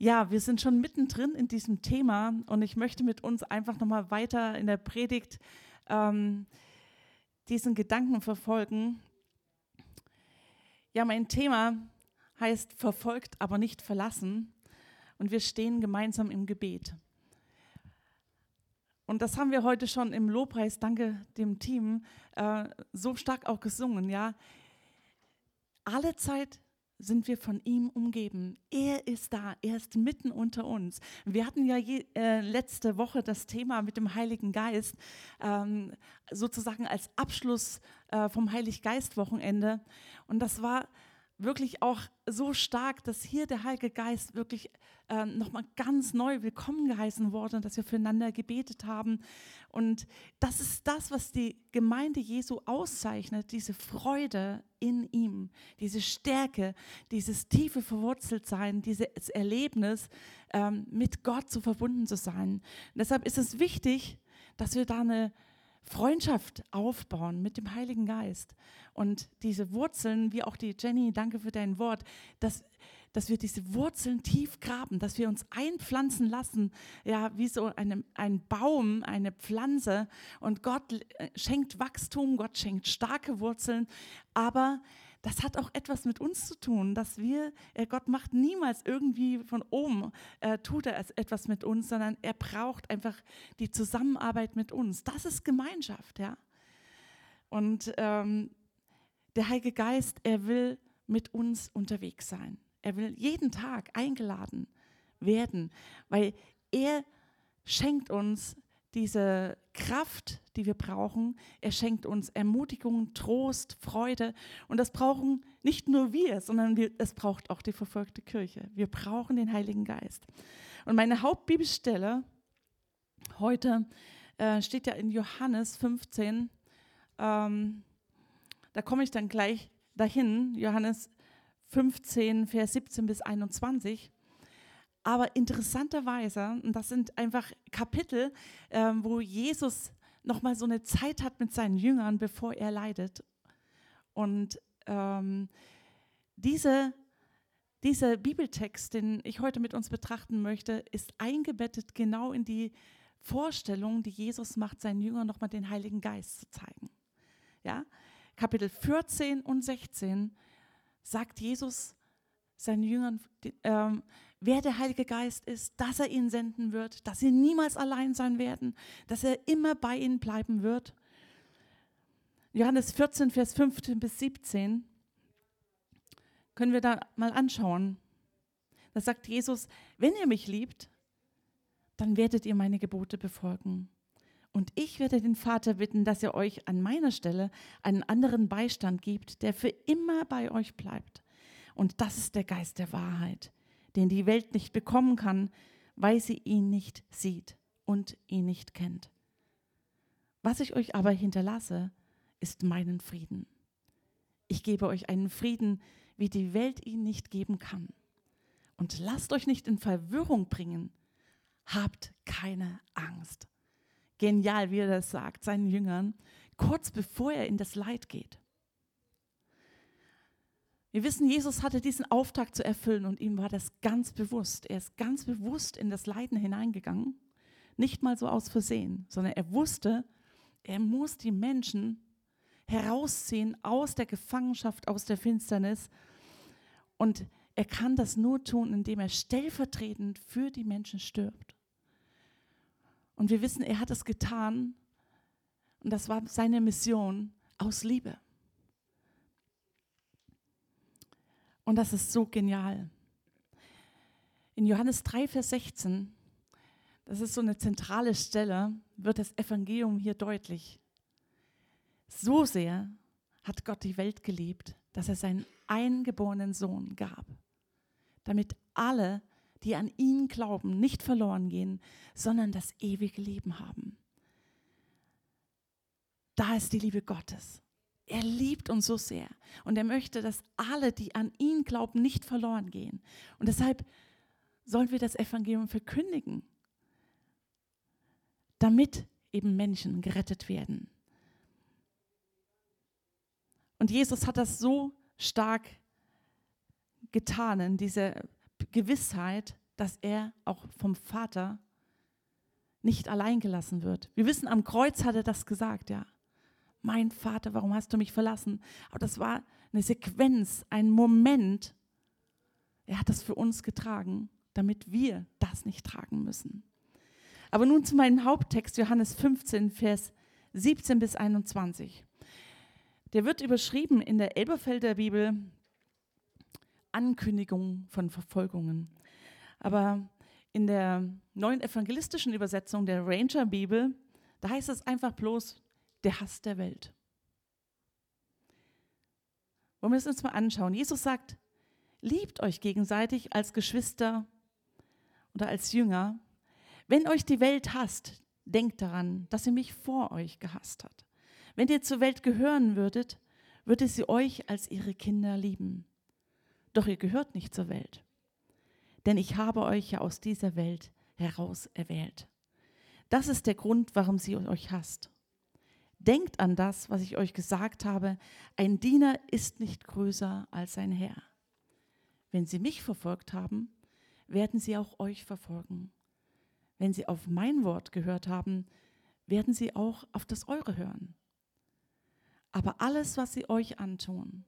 Ja, wir sind schon mittendrin in diesem Thema und ich möchte mit uns einfach nochmal weiter in der Predigt ähm, diesen Gedanken verfolgen. Ja, mein Thema heißt verfolgt, aber nicht verlassen und wir stehen gemeinsam im Gebet. Und das haben wir heute schon im Lobpreis, danke dem Team, äh, so stark auch gesungen. Ja, alle Zeit sind wir von ihm umgeben. Er ist da, er ist mitten unter uns. Wir hatten ja je, äh, letzte Woche das Thema mit dem Heiligen Geist, ähm, sozusagen als Abschluss äh, vom Heiliggeist-Wochenende. Und das war wirklich auch so stark, dass hier der Heilige Geist wirklich äh, nochmal ganz neu willkommen geheißen wurde, dass wir füreinander gebetet haben. Und das ist das, was die Gemeinde Jesu auszeichnet, diese Freude in ihm, diese Stärke, dieses tiefe Verwurzeltsein, dieses Erlebnis, ähm, mit Gott zu verbunden zu sein. Und deshalb ist es wichtig, dass wir da eine Freundschaft aufbauen mit dem Heiligen Geist. Und diese Wurzeln, wie auch die Jenny, danke für dein Wort, dass, dass wir diese Wurzeln tief graben, dass wir uns einpflanzen lassen, ja, wie so eine, ein Baum, eine Pflanze. Und Gott äh, schenkt Wachstum, Gott schenkt starke Wurzeln, aber das hat auch etwas mit uns zu tun, dass wir, äh, Gott macht niemals irgendwie von oben, äh, tut er etwas mit uns, sondern er braucht einfach die Zusammenarbeit mit uns. Das ist Gemeinschaft, ja. Und ähm, der Heilige Geist, er will mit uns unterwegs sein. Er will jeden Tag eingeladen werden, weil er schenkt uns diese Kraft, die wir brauchen. Er schenkt uns Ermutigung, Trost, Freude. Und das brauchen nicht nur wir, sondern wir, es braucht auch die verfolgte Kirche. Wir brauchen den Heiligen Geist. Und meine Hauptbibelstelle heute äh, steht ja in Johannes 15. Ähm, da komme ich dann gleich dahin. Johannes 15, Vers 17 bis 21. Aber interessanterweise, und das sind einfach Kapitel, äh, wo Jesus nochmal so eine Zeit hat mit seinen Jüngern, bevor er leidet. Und ähm, diese, dieser Bibeltext, den ich heute mit uns betrachten möchte, ist eingebettet genau in die Vorstellung, die Jesus macht, seinen Jüngern nochmal den Heiligen Geist zu zeigen. Ja? Kapitel 14 und 16 sagt Jesus seinen Jüngern, ähm, wer der Heilige Geist ist, dass er ihn senden wird, dass sie niemals allein sein werden, dass er immer bei ihnen bleiben wird. Johannes 14, Vers 15 bis 17 können wir da mal anschauen. Da sagt Jesus, wenn ihr mich liebt, dann werdet ihr meine Gebote befolgen. Und ich werde den Vater bitten, dass er euch an meiner Stelle einen anderen Beistand gibt, der für immer bei euch bleibt. Und das ist der Geist der Wahrheit, den die Welt nicht bekommen kann, weil sie ihn nicht sieht und ihn nicht kennt. Was ich euch aber hinterlasse, ist meinen Frieden. Ich gebe euch einen Frieden, wie die Welt ihn nicht geben kann. Und lasst euch nicht in Verwirrung bringen. Habt keine Angst. Genial, wie er das sagt, seinen Jüngern, kurz bevor er in das Leid geht. Wir wissen, Jesus hatte diesen Auftrag zu erfüllen und ihm war das ganz bewusst. Er ist ganz bewusst in das Leiden hineingegangen, nicht mal so aus Versehen, sondern er wusste, er muss die Menschen herausziehen aus der Gefangenschaft, aus der Finsternis. Und er kann das nur tun, indem er stellvertretend für die Menschen stirbt. Und wir wissen, er hat es getan, und das war seine Mission aus Liebe. Und das ist so genial. In Johannes 3, Vers 16, das ist so eine zentrale Stelle, wird das Evangelium hier deutlich. So sehr hat Gott die Welt geliebt, dass er seinen eingeborenen Sohn gab, damit alle, die an ihn glauben, nicht verloren gehen, sondern das ewige Leben haben. Da ist die Liebe Gottes. Er liebt uns so sehr und er möchte, dass alle, die an ihn glauben, nicht verloren gehen. Und deshalb sollen wir das Evangelium verkündigen, damit eben Menschen gerettet werden. Und Jesus hat das so stark getan in dieser Gewissheit, dass er auch vom Vater nicht allein gelassen wird. Wir wissen, am Kreuz hat er das gesagt, ja. Mein Vater, warum hast du mich verlassen? Aber das war eine Sequenz, ein Moment. Er hat das für uns getragen, damit wir das nicht tragen müssen. Aber nun zu meinem Haupttext, Johannes 15, Vers 17 bis 21. Der wird überschrieben in der Elberfelder Bibel Ankündigung von Verfolgungen. Aber in der neuen evangelistischen Übersetzung der Ranger Bibel, da heißt es einfach bloß der Hass der Welt. Wollen wir es uns mal anschauen? Jesus sagt, liebt euch gegenseitig als Geschwister oder als Jünger. Wenn euch die Welt hasst, denkt daran, dass sie mich vor euch gehasst hat. Wenn ihr zur Welt gehören würdet, würde sie euch als ihre Kinder lieben. Doch ihr gehört nicht zur Welt, denn ich habe euch ja aus dieser Welt heraus erwählt. Das ist der Grund, warum sie euch hasst. Denkt an das, was ich euch gesagt habe, ein Diener ist nicht größer als sein Herr. Wenn sie mich verfolgt haben, werden sie auch euch verfolgen. Wenn sie auf mein Wort gehört haben, werden sie auch auf das eure hören. Aber alles, was sie euch antun,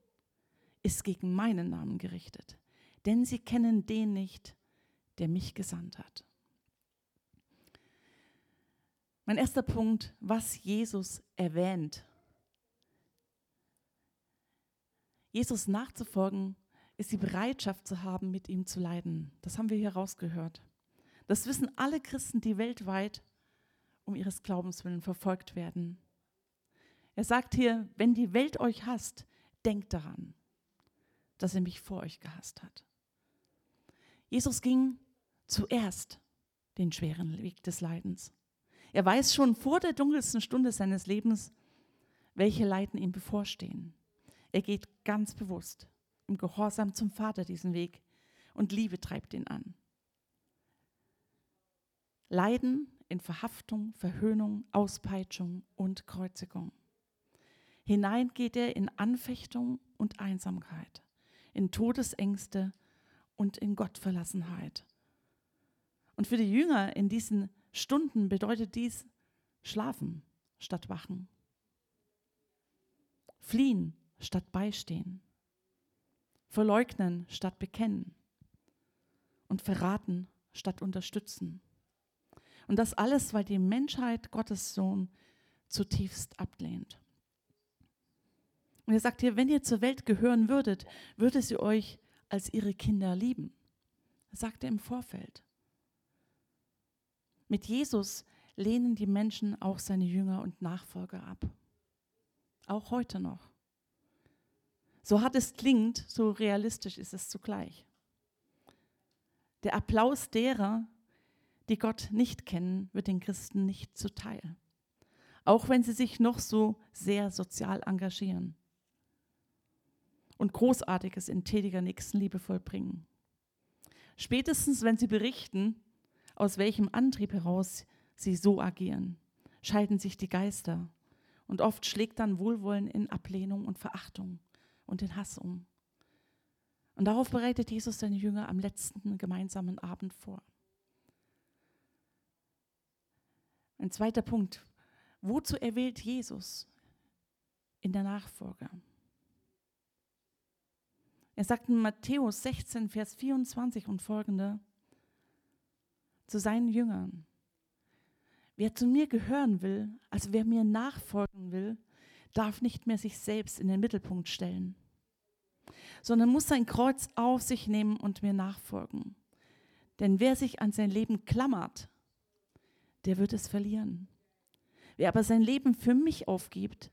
ist gegen meinen Namen gerichtet, denn sie kennen den nicht, der mich gesandt hat. Mein erster Punkt, was Jesus erwähnt. Jesus nachzufolgen, ist die Bereitschaft zu haben, mit ihm zu leiden. Das haben wir hier rausgehört. Das wissen alle Christen, die weltweit um ihres Glaubens willen verfolgt werden. Er sagt hier, wenn die Welt euch hasst, denkt daran dass er mich vor euch gehasst hat. Jesus ging zuerst den schweren Weg des Leidens. Er weiß schon vor der dunkelsten Stunde seines Lebens, welche Leiden ihm bevorstehen. Er geht ganz bewusst im Gehorsam zum Vater diesen Weg und Liebe treibt ihn an. Leiden in Verhaftung, Verhöhnung, Auspeitschung und Kreuzigung. Hinein geht er in Anfechtung und Einsamkeit in Todesängste und in Gottverlassenheit. Und für die Jünger in diesen Stunden bedeutet dies schlafen statt wachen, fliehen statt beistehen, verleugnen statt bekennen und verraten statt unterstützen. Und das alles, weil die Menschheit Gottes Sohn zutiefst ablehnt. Und er sagt hier, wenn ihr zur Welt gehören würdet, würde sie euch als ihre Kinder lieben. Sagt er im Vorfeld. Mit Jesus lehnen die Menschen auch seine Jünger und Nachfolger ab. Auch heute noch. So hart es klingt, so realistisch ist es zugleich. Der Applaus derer, die Gott nicht kennen, wird den Christen nicht zuteil. Auch wenn sie sich noch so sehr sozial engagieren und Großartiges in tätiger Nächstenliebe vollbringen. Spätestens, wenn sie berichten, aus welchem Antrieb heraus sie so agieren, scheiden sich die Geister und oft schlägt dann Wohlwollen in Ablehnung und Verachtung und in Hass um. Und darauf bereitet Jesus seine Jünger am letzten gemeinsamen Abend vor. Ein zweiter Punkt. Wozu erwählt Jesus in der Nachfolge? Er sagt in Matthäus 16, Vers 24 und folgende zu seinen Jüngern. Wer zu mir gehören will, also wer mir nachfolgen will, darf nicht mehr sich selbst in den Mittelpunkt stellen, sondern muss sein Kreuz auf sich nehmen und mir nachfolgen. Denn wer sich an sein Leben klammert, der wird es verlieren. Wer aber sein Leben für mich aufgibt,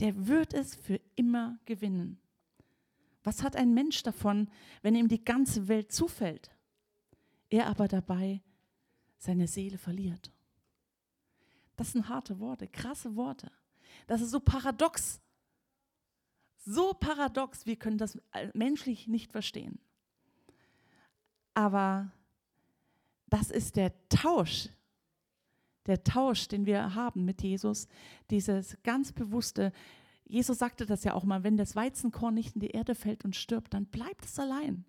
der wird es für immer gewinnen. Was hat ein Mensch davon, wenn ihm die ganze Welt zufällt, er aber dabei seine Seele verliert? Das sind harte Worte, krasse Worte. Das ist so paradox. So paradox, wir können das menschlich nicht verstehen. Aber das ist der Tausch, der Tausch, den wir haben mit Jesus, dieses ganz bewusste, Jesus sagte das ja auch mal, wenn das Weizenkorn nicht in die Erde fällt und stirbt, dann bleibt es allein.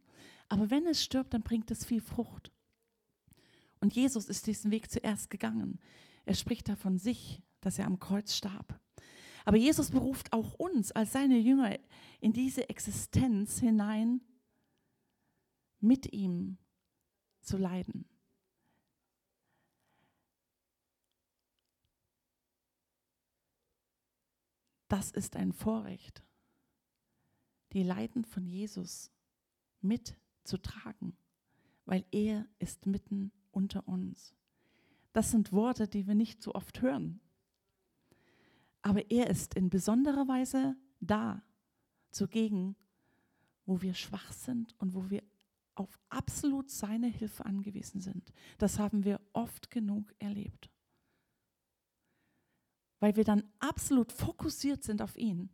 Aber wenn es stirbt, dann bringt es viel Frucht. Und Jesus ist diesen Weg zuerst gegangen. Er spricht da von sich, dass er am Kreuz starb. Aber Jesus beruft auch uns als seine Jünger in diese Existenz hinein, mit ihm zu leiden. Das ist ein Vorrecht, die Leiden von Jesus mitzutragen, weil er ist mitten unter uns. Das sind Worte, die wir nicht so oft hören. Aber er ist in besonderer Weise da, zugegen, wo wir schwach sind und wo wir auf absolut seine Hilfe angewiesen sind. Das haben wir oft genug erlebt. Weil wir dann absolut fokussiert sind auf ihn.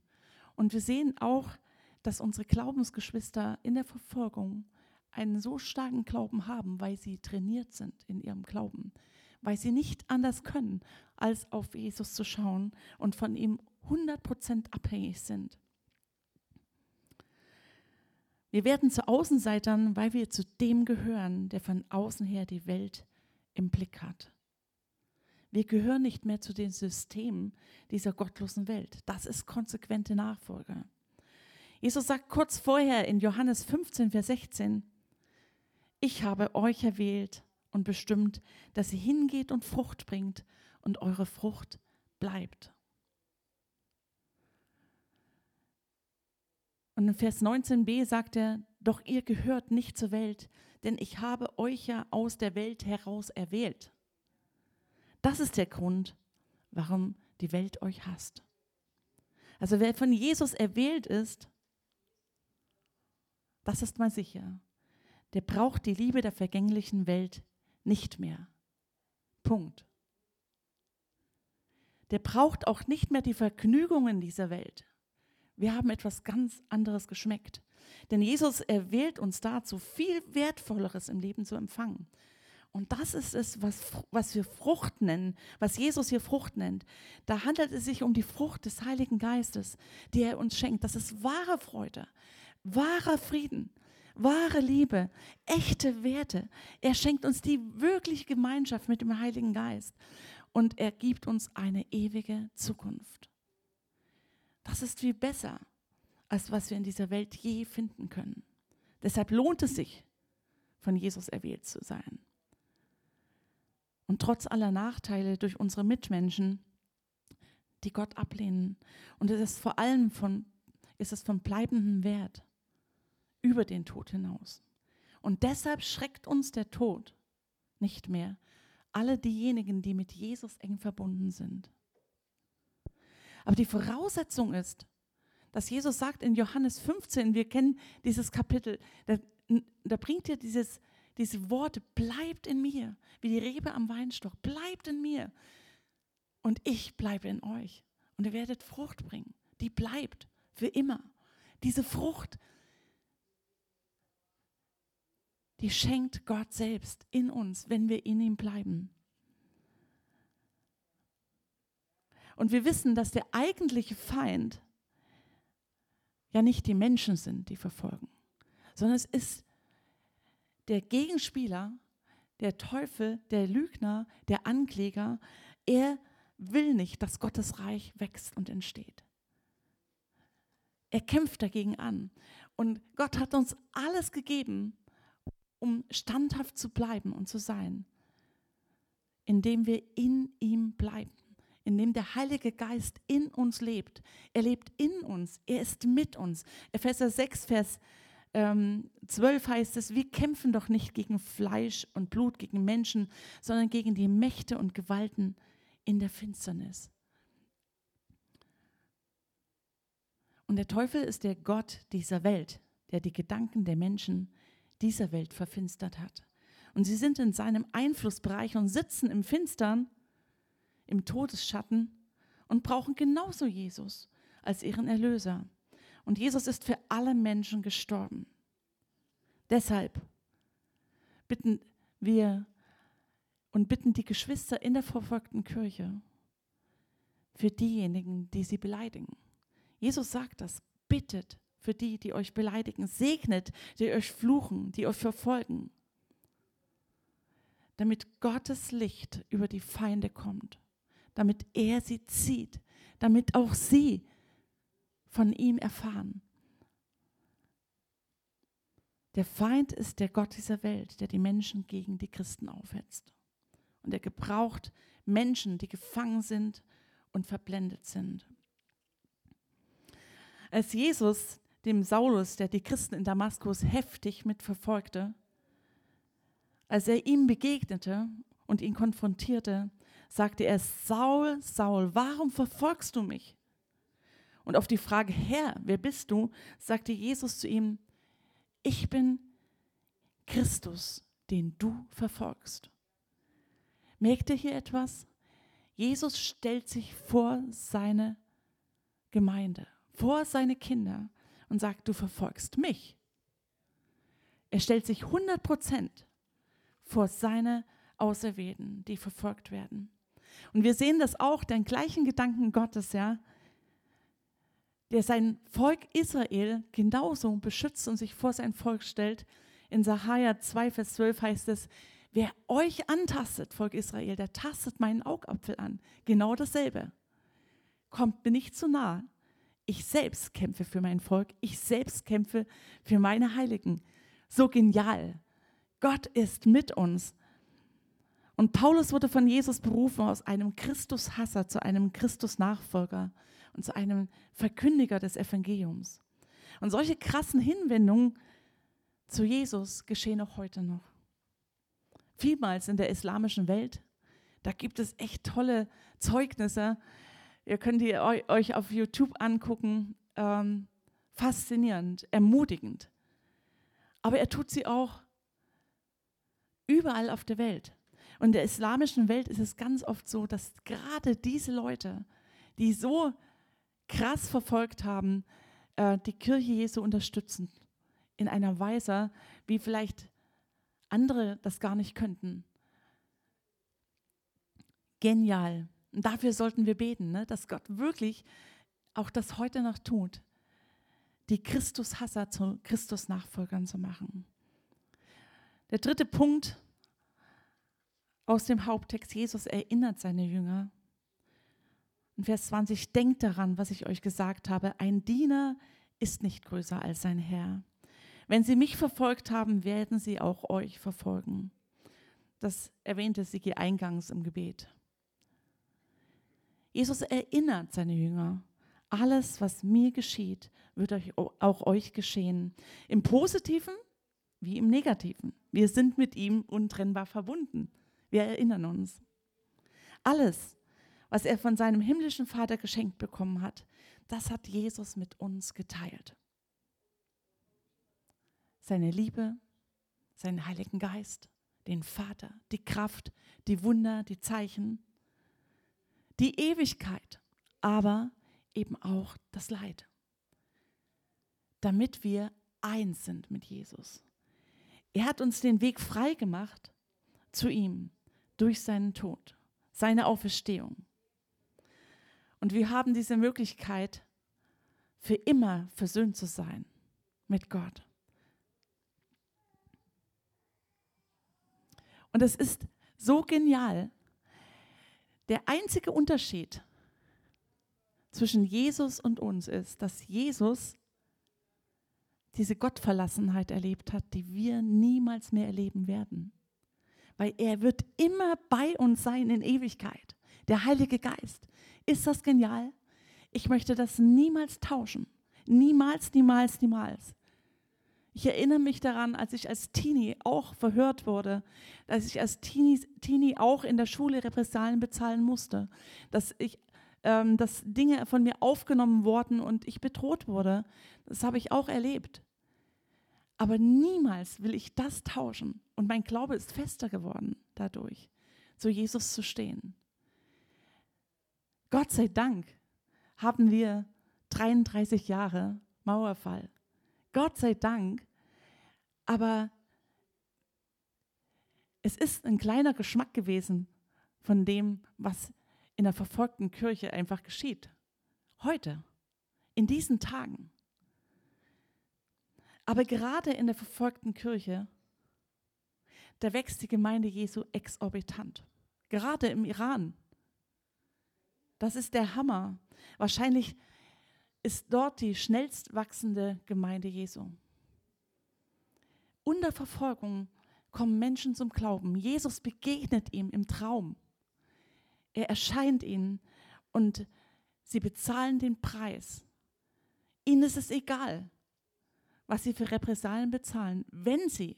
Und wir sehen auch, dass unsere Glaubensgeschwister in der Verfolgung einen so starken Glauben haben, weil sie trainiert sind in ihrem Glauben, weil sie nicht anders können, als auf Jesus zu schauen und von ihm 100% abhängig sind. Wir werden zu Außenseitern, weil wir zu dem gehören, der von außen her die Welt im Blick hat. Wir gehören nicht mehr zu den Systemen dieser gottlosen Welt. Das ist konsequente Nachfolge. Jesus sagt kurz vorher in Johannes 15, Vers 16, ich habe euch erwählt und bestimmt, dass ihr hingeht und Frucht bringt und eure Frucht bleibt. Und in Vers 19b sagt er, doch ihr gehört nicht zur Welt, denn ich habe euch ja aus der Welt heraus erwählt. Das ist der Grund, warum die Welt euch hasst. Also wer von Jesus erwählt ist, das ist mal sicher. Der braucht die Liebe der vergänglichen Welt nicht mehr. Punkt. Der braucht auch nicht mehr die Vergnügungen dieser Welt. Wir haben etwas ganz anderes geschmeckt. Denn Jesus erwählt uns dazu, viel Wertvolleres im Leben zu empfangen. Und das ist es, was, was wir Frucht nennen, was Jesus hier Frucht nennt. Da handelt es sich um die Frucht des Heiligen Geistes, die er uns schenkt. Das ist wahre Freude, wahrer Frieden, wahre Liebe, echte Werte. Er schenkt uns die wirkliche Gemeinschaft mit dem Heiligen Geist und er gibt uns eine ewige Zukunft. Das ist viel besser, als was wir in dieser Welt je finden können. Deshalb lohnt es sich, von Jesus erwählt zu sein. Und trotz aller Nachteile durch unsere Mitmenschen, die Gott ablehnen, und es ist vor allem von, ist es von bleibendem Wert über den Tod hinaus. Und deshalb schreckt uns der Tod nicht mehr. Alle diejenigen, die mit Jesus eng verbunden sind. Aber die Voraussetzung ist, dass Jesus sagt in Johannes 15, wir kennen dieses Kapitel, da, da bringt er dieses, diese Worte, bleibt in mir, wie die Rebe am Weinstock, bleibt in mir und ich bleibe in euch. Und ihr werdet Frucht bringen, die bleibt für immer. Diese Frucht, die schenkt Gott selbst in uns, wenn wir in ihm bleiben. Und wir wissen, dass der eigentliche Feind ja nicht die Menschen sind, die verfolgen, sondern es ist der Gegenspieler, der Teufel, der Lügner, der Ankläger. Er will nicht, dass Gottes Reich wächst und entsteht. Er kämpft dagegen an. Und Gott hat uns alles gegeben, um standhaft zu bleiben und zu sein, indem wir in ihm bleiben, indem der Heilige Geist in uns lebt. Er lebt in uns, er ist mit uns. Epheser 6, Vers ähm, 12 heißt es, wir kämpfen doch nicht gegen Fleisch und Blut, gegen Menschen, sondern gegen die Mächte und Gewalten in der Finsternis. Und der Teufel ist der Gott dieser Welt, der die Gedanken der Menschen dieser Welt verfinstert hat. Und sie sind in seinem Einflussbereich und sitzen im Finstern, im Todesschatten und brauchen genauso Jesus als ihren Erlöser. Und Jesus ist für alle Menschen gestorben. Deshalb bitten wir und bitten die Geschwister in der verfolgten Kirche für diejenigen, die sie beleidigen. Jesus sagt das, bittet für die, die euch beleidigen. Segnet, die euch fluchen, die euch verfolgen. damit Gottes Licht über die Feinde kommt, damit er sie zieht, damit auch sie von ihm erfahren. Der Feind ist der Gott dieser Welt, der die Menschen gegen die Christen aufhetzt. Und er gebraucht Menschen, die gefangen sind und verblendet sind. Als Jesus dem Saulus, der die Christen in Damaskus heftig mitverfolgte, als er ihm begegnete und ihn konfrontierte, sagte er, Saul, Saul, warum verfolgst du mich? Und auf die Frage, Herr, wer bist du? sagte Jesus zu ihm, ich bin Christus, den du verfolgst. Merkt ihr hier etwas? Jesus stellt sich vor seine Gemeinde, vor seine Kinder und sagt, du verfolgst mich. Er stellt sich 100 Prozent vor seine Auserwählten, die verfolgt werden. Und wir sehen das auch, den gleichen Gedanken Gottes, ja, der sein Volk Israel genauso beschützt und sich vor sein Volk stellt. In Sacharja 2, Vers 12 heißt es, wer euch antastet, Volk Israel, der tastet meinen Augapfel an. Genau dasselbe. Kommt mir nicht zu nah. Ich selbst kämpfe für mein Volk. Ich selbst kämpfe für meine Heiligen. So genial. Gott ist mit uns. Und Paulus wurde von Jesus berufen aus einem Christushasser zu einem Christusnachfolger und zu einem Verkündiger des Evangeliums. Und solche krassen Hinwendungen zu Jesus geschehen auch heute noch. Vielmals in der islamischen Welt, da gibt es echt tolle Zeugnisse. Ihr könnt die euch auf YouTube angucken. Ähm, faszinierend, ermutigend. Aber er tut sie auch überall auf der Welt. Und in der islamischen Welt ist es ganz oft so, dass gerade diese Leute, die so krass verfolgt haben, äh, die Kirche Jesu unterstützen. In einer Weise, wie vielleicht andere das gar nicht könnten. Genial. Und dafür sollten wir beten, ne? dass Gott wirklich auch das heute noch tut, die Christushasser zu Christus-Nachfolgern zu machen. Der dritte Punkt aus dem Haupttext, Jesus erinnert seine Jünger. In Vers 20, denkt daran, was ich euch gesagt habe, ein Diener ist nicht größer als sein Herr. Wenn sie mich verfolgt haben, werden sie auch euch verfolgen. Das erwähnte Sigi eingangs im Gebet. Jesus erinnert seine Jünger, alles, was mir geschieht, wird euch, auch euch geschehen. Im Positiven wie im Negativen. Wir sind mit ihm untrennbar verbunden. Wir erinnern uns. Alles, was er von seinem himmlischen Vater geschenkt bekommen hat, das hat Jesus mit uns geteilt. Seine Liebe, seinen Heiligen Geist, den Vater, die Kraft, die Wunder, die Zeichen, die Ewigkeit, aber eben auch das Leid, damit wir eins sind mit Jesus. Er hat uns den Weg frei gemacht zu ihm durch seinen Tod, seine Auferstehung. Und wir haben diese Möglichkeit, für immer versöhnt zu sein mit Gott. Und es ist so genial. Der einzige Unterschied zwischen Jesus und uns ist, dass Jesus diese Gottverlassenheit erlebt hat, die wir niemals mehr erleben werden. Weil er wird immer bei uns sein in Ewigkeit. Der Heilige Geist. Ist das genial? Ich möchte das niemals tauschen. Niemals, niemals, niemals. Ich erinnere mich daran, als ich als Teenie auch verhört wurde, dass ich als Teenie, Teenie auch in der Schule Repressalien bezahlen musste, dass ich ähm, dass Dinge von mir aufgenommen wurden und ich bedroht wurde. Das habe ich auch erlebt. Aber niemals will ich das tauschen. Und mein Glaube ist fester geworden dadurch, zu Jesus zu stehen. Gott sei Dank haben wir 33 Jahre Mauerfall. Gott sei Dank. Aber es ist ein kleiner Geschmack gewesen von dem, was in der verfolgten Kirche einfach geschieht. Heute, in diesen Tagen. Aber gerade in der verfolgten Kirche, da wächst die Gemeinde Jesu exorbitant. Gerade im Iran. Das ist der Hammer. Wahrscheinlich ist dort die schnellst wachsende Gemeinde Jesu. Unter Verfolgung kommen Menschen zum Glauben. Jesus begegnet ihm im Traum. Er erscheint ihnen und sie bezahlen den Preis. Ihnen ist es egal, was sie für Repressalien bezahlen, wenn sie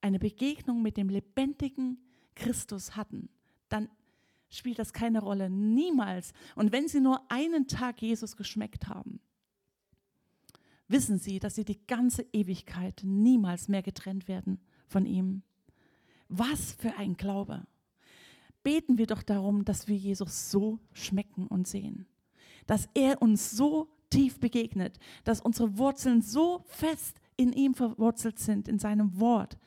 eine Begegnung mit dem lebendigen Christus hatten, dann spielt das keine Rolle, niemals. Und wenn sie nur einen Tag Jesus geschmeckt haben, wissen sie, dass sie die ganze Ewigkeit niemals mehr getrennt werden von ihm. Was für ein Glaube. Beten wir doch darum, dass wir Jesus so schmecken und sehen. Dass er uns so tief begegnet, dass unsere Wurzeln so fest in ihm verwurzelt sind, in seinem Wort,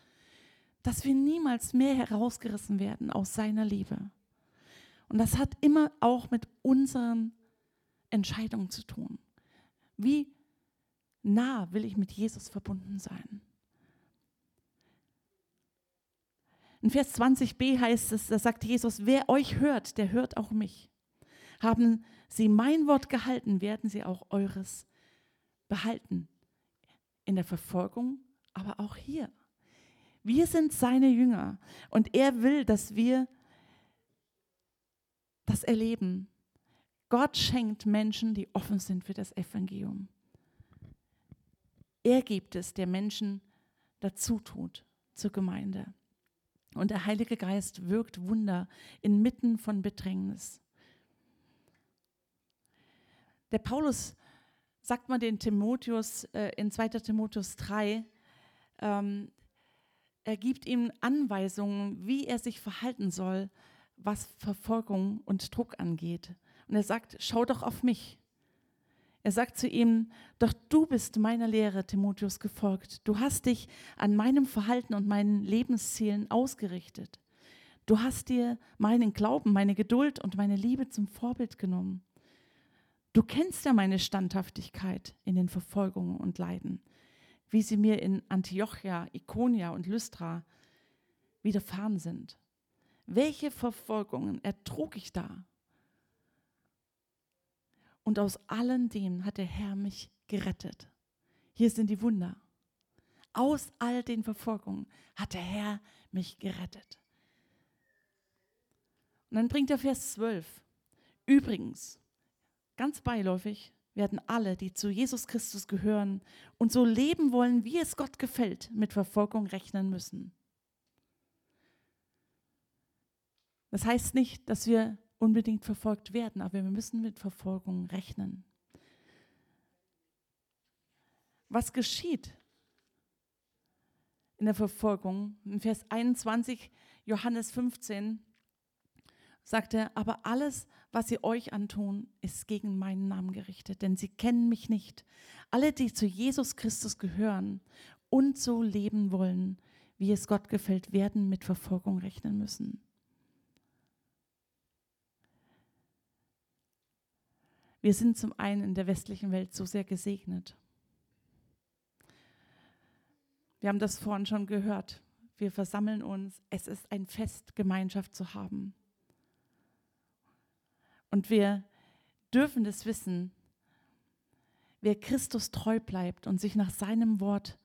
dass wir niemals mehr herausgerissen werden aus seiner Liebe. Und das hat immer auch mit unseren Entscheidungen zu tun. Wie nah will ich mit Jesus verbunden sein? In Vers 20b heißt es, da sagt Jesus, wer euch hört, der hört auch mich. Haben sie mein Wort gehalten, werden sie auch eures behalten. In der Verfolgung, aber auch hier. Wir sind seine Jünger und er will, dass wir das erleben. Gott schenkt Menschen, die offen sind für das Evangelium. Er gibt es, der Menschen dazu tut zur Gemeinde. Und der Heilige Geist wirkt Wunder inmitten von Bedrängnis. Der Paulus sagt mal den Timotheus äh, in 2. Timotheus 3, ähm, er gibt ihm Anweisungen, wie er sich verhalten soll, was Verfolgung und Druck angeht. Und er sagt, schau doch auf mich. Er sagt zu ihm, doch du bist meiner Lehre, Timotheus, gefolgt. Du hast dich an meinem Verhalten und meinen Lebenszielen ausgerichtet. Du hast dir meinen Glauben, meine Geduld und meine Liebe zum Vorbild genommen. Du kennst ja meine Standhaftigkeit in den Verfolgungen und Leiden, wie sie mir in Antiochia, Ikonia und Lystra widerfahren sind. Welche Verfolgungen ertrug ich da? Und aus allen denen hat der Herr mich gerettet. Hier sind die Wunder. Aus all den Verfolgungen hat der Herr mich gerettet. Und dann bringt er Vers 12. Übrigens, ganz beiläufig werden alle, die zu Jesus Christus gehören und so leben wollen, wie es Gott gefällt, mit Verfolgung rechnen müssen. Das heißt nicht, dass wir unbedingt verfolgt werden, aber wir müssen mit Verfolgung rechnen. Was geschieht in der Verfolgung? In Vers 21, Johannes 15, sagt er, aber alles, was sie euch antun, ist gegen meinen Namen gerichtet, denn sie kennen mich nicht. Alle, die zu Jesus Christus gehören und so leben wollen, wie es Gott gefällt, werden mit Verfolgung rechnen müssen. Wir sind zum einen in der westlichen Welt so sehr gesegnet. Wir haben das vorhin schon gehört. Wir versammeln uns. Es ist ein Fest, Gemeinschaft zu haben. Und wir dürfen das wissen. Wer Christus treu bleibt und sich nach seinem Wort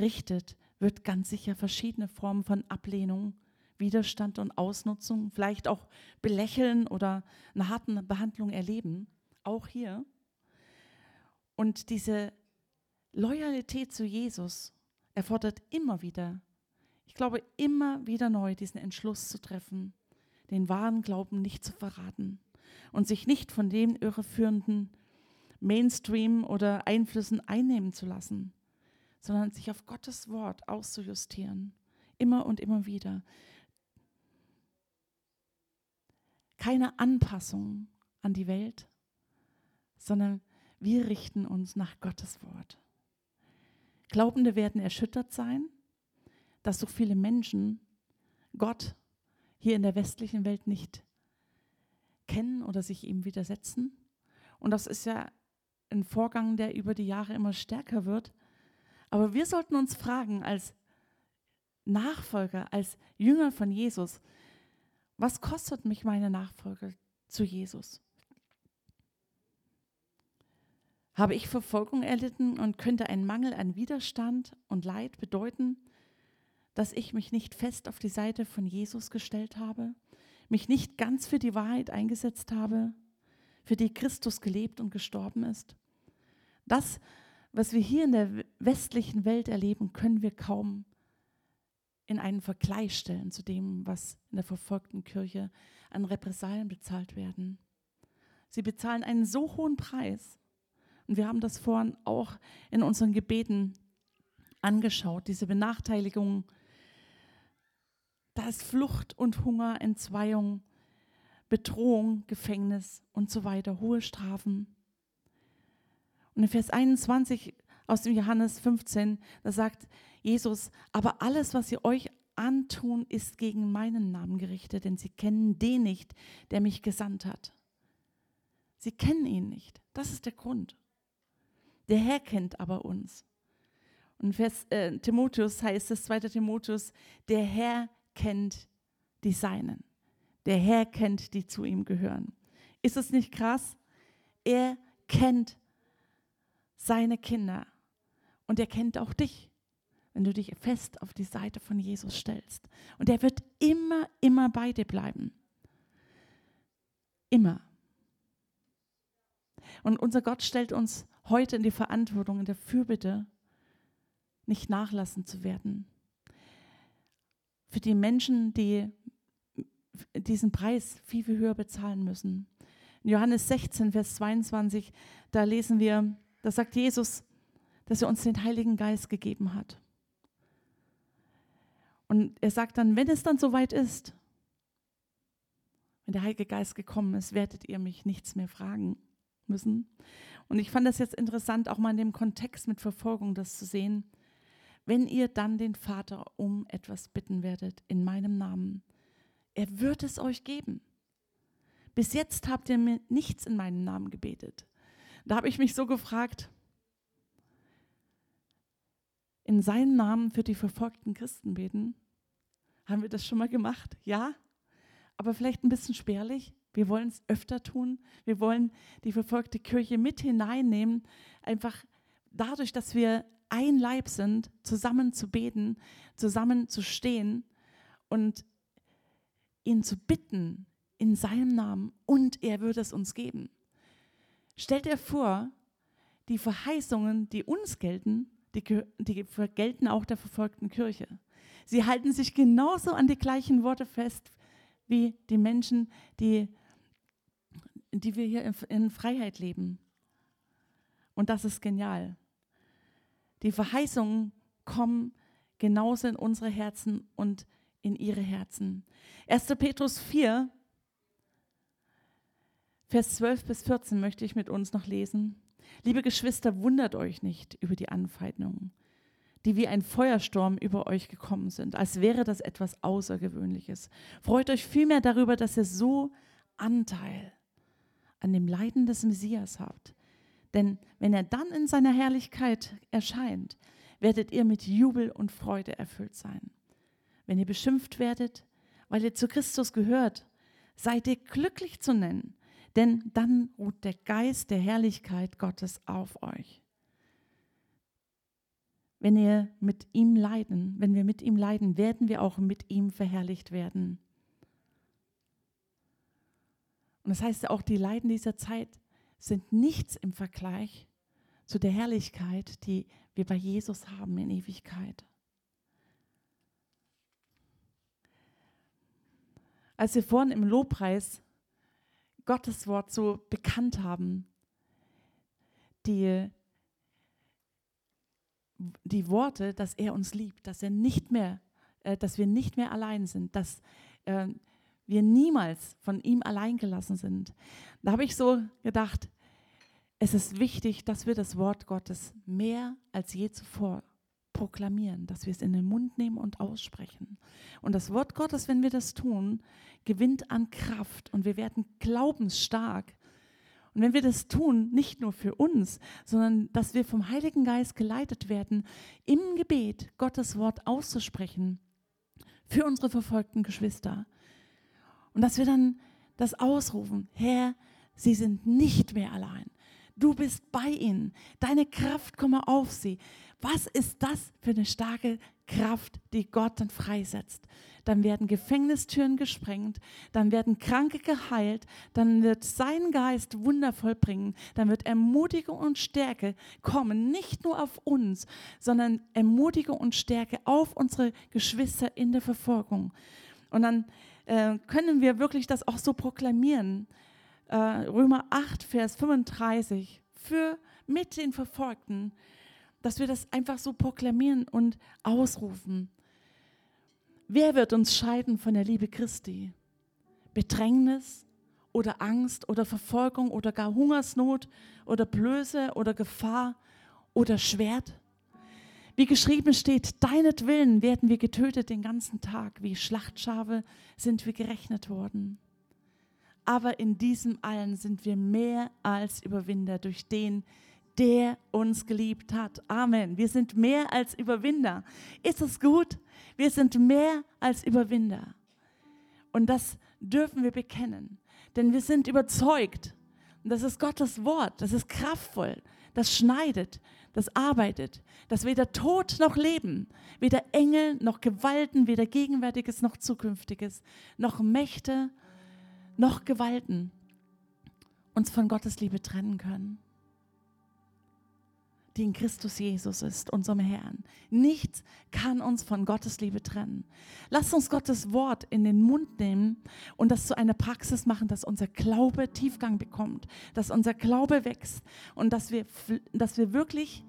richtet, wird ganz sicher verschiedene Formen von Ablehnung, Widerstand und Ausnutzung, vielleicht auch Belächeln oder eine harte Behandlung erleben auch hier. Und diese Loyalität zu Jesus erfordert immer wieder, ich glaube, immer wieder neu diesen Entschluss zu treffen, den wahren Glauben nicht zu verraten und sich nicht von den irreführenden Mainstream oder Einflüssen einnehmen zu lassen, sondern sich auf Gottes Wort auszujustieren, immer und immer wieder. Keine Anpassung an die Welt, sondern wir richten uns nach Gottes Wort. Glaubende werden erschüttert sein, dass so viele Menschen Gott hier in der westlichen Welt nicht kennen oder sich ihm widersetzen. Und das ist ja ein Vorgang, der über die Jahre immer stärker wird. Aber wir sollten uns fragen als Nachfolger, als Jünger von Jesus, was kostet mich meine Nachfolge zu Jesus? Habe ich Verfolgung erlitten und könnte ein Mangel an Widerstand und Leid bedeuten, dass ich mich nicht fest auf die Seite von Jesus gestellt habe, mich nicht ganz für die Wahrheit eingesetzt habe, für die Christus gelebt und gestorben ist? Das, was wir hier in der westlichen Welt erleben, können wir kaum in einen Vergleich stellen zu dem, was in der verfolgten Kirche an Repressalien bezahlt werden. Sie bezahlen einen so hohen Preis. Und wir haben das vorhin auch in unseren Gebeten angeschaut, diese Benachteiligung. Da ist Flucht und Hunger, Entzweiung, Bedrohung, Gefängnis und so weiter, hohe Strafen. Und in Vers 21 aus dem Johannes 15, da sagt Jesus, aber alles, was ihr euch antun, ist gegen meinen Namen gerichtet, denn sie kennen den nicht, der mich gesandt hat. Sie kennen ihn nicht. Das ist der Grund. Der Herr kennt aber uns. Und Vers äh, Timotheus heißt es, 2. Timotheus, der Herr kennt die Seinen. Der Herr kennt die zu ihm gehören. Ist es nicht krass? Er kennt seine Kinder und er kennt auch dich, wenn du dich fest auf die Seite von Jesus stellst. Und er wird immer, immer bei dir bleiben. Immer. Und unser Gott stellt uns heute in die Verantwortung, in der Fürbitte, nicht nachlassen zu werden. Für die Menschen, die diesen Preis viel, viel höher bezahlen müssen. In Johannes 16, Vers 22, da lesen wir, da sagt Jesus, dass er uns den Heiligen Geist gegeben hat. Und er sagt dann, wenn es dann soweit ist, wenn der Heilige Geist gekommen ist, werdet ihr mich nichts mehr fragen müssen. Und ich fand das jetzt interessant, auch mal in dem Kontext mit Verfolgung das zu sehen. Wenn ihr dann den Vater um etwas bitten werdet in meinem Namen, er wird es euch geben. Bis jetzt habt ihr mir nichts in meinem Namen gebetet. Da habe ich mich so gefragt, in seinem Namen für die verfolgten Christen beten? Haben wir das schon mal gemacht? Ja, aber vielleicht ein bisschen spärlich. Wir wollen es öfter tun. Wir wollen die verfolgte Kirche mit hineinnehmen, einfach dadurch, dass wir ein Leib sind, zusammen zu beten, zusammen zu stehen und ihn zu bitten in seinem Namen und er würde es uns geben. Stellt dir vor, die Verheißungen, die uns gelten, die, die gelten auch der verfolgten Kirche. Sie halten sich genauso an die gleichen Worte fest wie die Menschen, die, die wir hier in, in Freiheit leben. Und das ist genial. Die Verheißungen kommen genauso in unsere Herzen und in ihre Herzen. 1. Petrus 4, Vers 12 bis 14 möchte ich mit uns noch lesen. Liebe Geschwister, wundert euch nicht über die Anfeindungen, die wie ein Feuersturm über euch gekommen sind, als wäre das etwas Außergewöhnliches. Freut euch vielmehr darüber, dass ihr so Anteil an dem Leiden des Messias habt. Denn wenn er dann in seiner Herrlichkeit erscheint, werdet ihr mit Jubel und Freude erfüllt sein. Wenn ihr beschimpft werdet, weil ihr zu Christus gehört, seid ihr glücklich zu nennen, denn dann ruht der Geist der Herrlichkeit Gottes auf euch. Wenn ihr mit ihm leiden, wenn wir mit ihm leiden, werden wir auch mit ihm verherrlicht werden. Und das heißt auch, die Leiden dieser Zeit sind nichts im Vergleich zu der Herrlichkeit, die wir bei Jesus haben in Ewigkeit. als wir vorhin im Lobpreis Gottes Wort so bekannt haben, die, die Worte, dass er uns liebt, dass er nicht mehr, äh, dass wir nicht mehr allein sind, dass äh, wir niemals von ihm allein gelassen sind. Da habe ich so gedacht, es ist wichtig, dass wir das Wort Gottes mehr als je zuvor proklamieren, dass wir es in den Mund nehmen und aussprechen. Und das Wort Gottes, wenn wir das tun, gewinnt an Kraft und wir werden glaubensstark. Und wenn wir das tun, nicht nur für uns, sondern dass wir vom Heiligen Geist geleitet werden, im Gebet Gottes Wort auszusprechen, für unsere verfolgten Geschwister. Und dass wir dann das ausrufen, Herr, sie sind nicht mehr allein. Du bist bei ihnen. Deine Kraft komme auf sie. Was ist das für eine starke Kraft, die Gott dann freisetzt? Dann werden Gefängnistüren gesprengt, dann werden Kranke geheilt, dann wird sein Geist wundervoll bringen, dann wird Ermutigung und Stärke kommen, nicht nur auf uns, sondern Ermutigung und Stärke auf unsere Geschwister in der Verfolgung. Und dann äh, können wir wirklich das auch so proklamieren. Äh, Römer 8, Vers 35, für mit den Verfolgten dass wir das einfach so proklamieren und ausrufen. Wer wird uns scheiden von der Liebe Christi? Bedrängnis oder Angst oder Verfolgung oder gar Hungersnot oder Blöße oder Gefahr oder Schwert? Wie geschrieben steht, deinetwillen werden wir getötet den ganzen Tag, wie Schlachtschafe sind wir gerechnet worden. Aber in diesem allen sind wir mehr als Überwinder durch den, der uns geliebt hat. Amen. Wir sind mehr als Überwinder. Ist es gut? Wir sind mehr als Überwinder. Und das dürfen wir bekennen. Denn wir sind überzeugt. Und das ist Gottes Wort. Das ist kraftvoll. Das schneidet. Das arbeitet. Dass weder Tod noch Leben, weder Engel noch Gewalten, weder Gegenwärtiges noch Zukünftiges, noch Mächte noch Gewalten uns von Gottes Liebe trennen können die in Christus Jesus ist, unserem Herrn. Nichts kann uns von Gottes Liebe trennen. Lasst uns Gottes Wort in den Mund nehmen und das zu einer Praxis machen, dass unser Glaube Tiefgang bekommt, dass unser Glaube wächst und dass wir, dass wir wirklich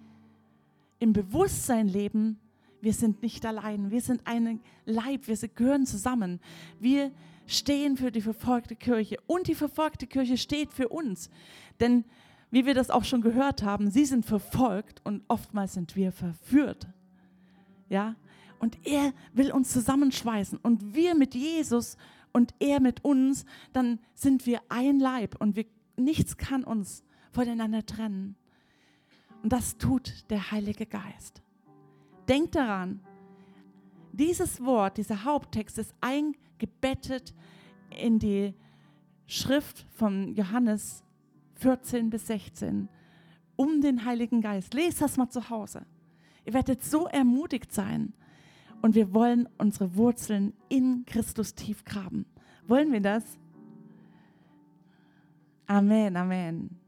im Bewusstsein leben, wir sind nicht allein, wir sind ein Leib, wir gehören zusammen. Wir stehen für die verfolgte Kirche und die verfolgte Kirche steht für uns. Denn wie wir das auch schon gehört haben, sie sind verfolgt und oftmals sind wir verführt. Ja? Und er will uns zusammenschweißen und wir mit Jesus und er mit uns, dann sind wir ein Leib und wir, nichts kann uns voneinander trennen. Und das tut der Heilige Geist. Denkt daran, dieses Wort, dieser Haupttext ist eingebettet in die Schrift von Johannes 14 bis 16 um den Heiligen Geist. Lest das mal zu Hause. Ihr werdet so ermutigt sein. Und wir wollen unsere Wurzeln in Christus tief graben. Wollen wir das? Amen, Amen.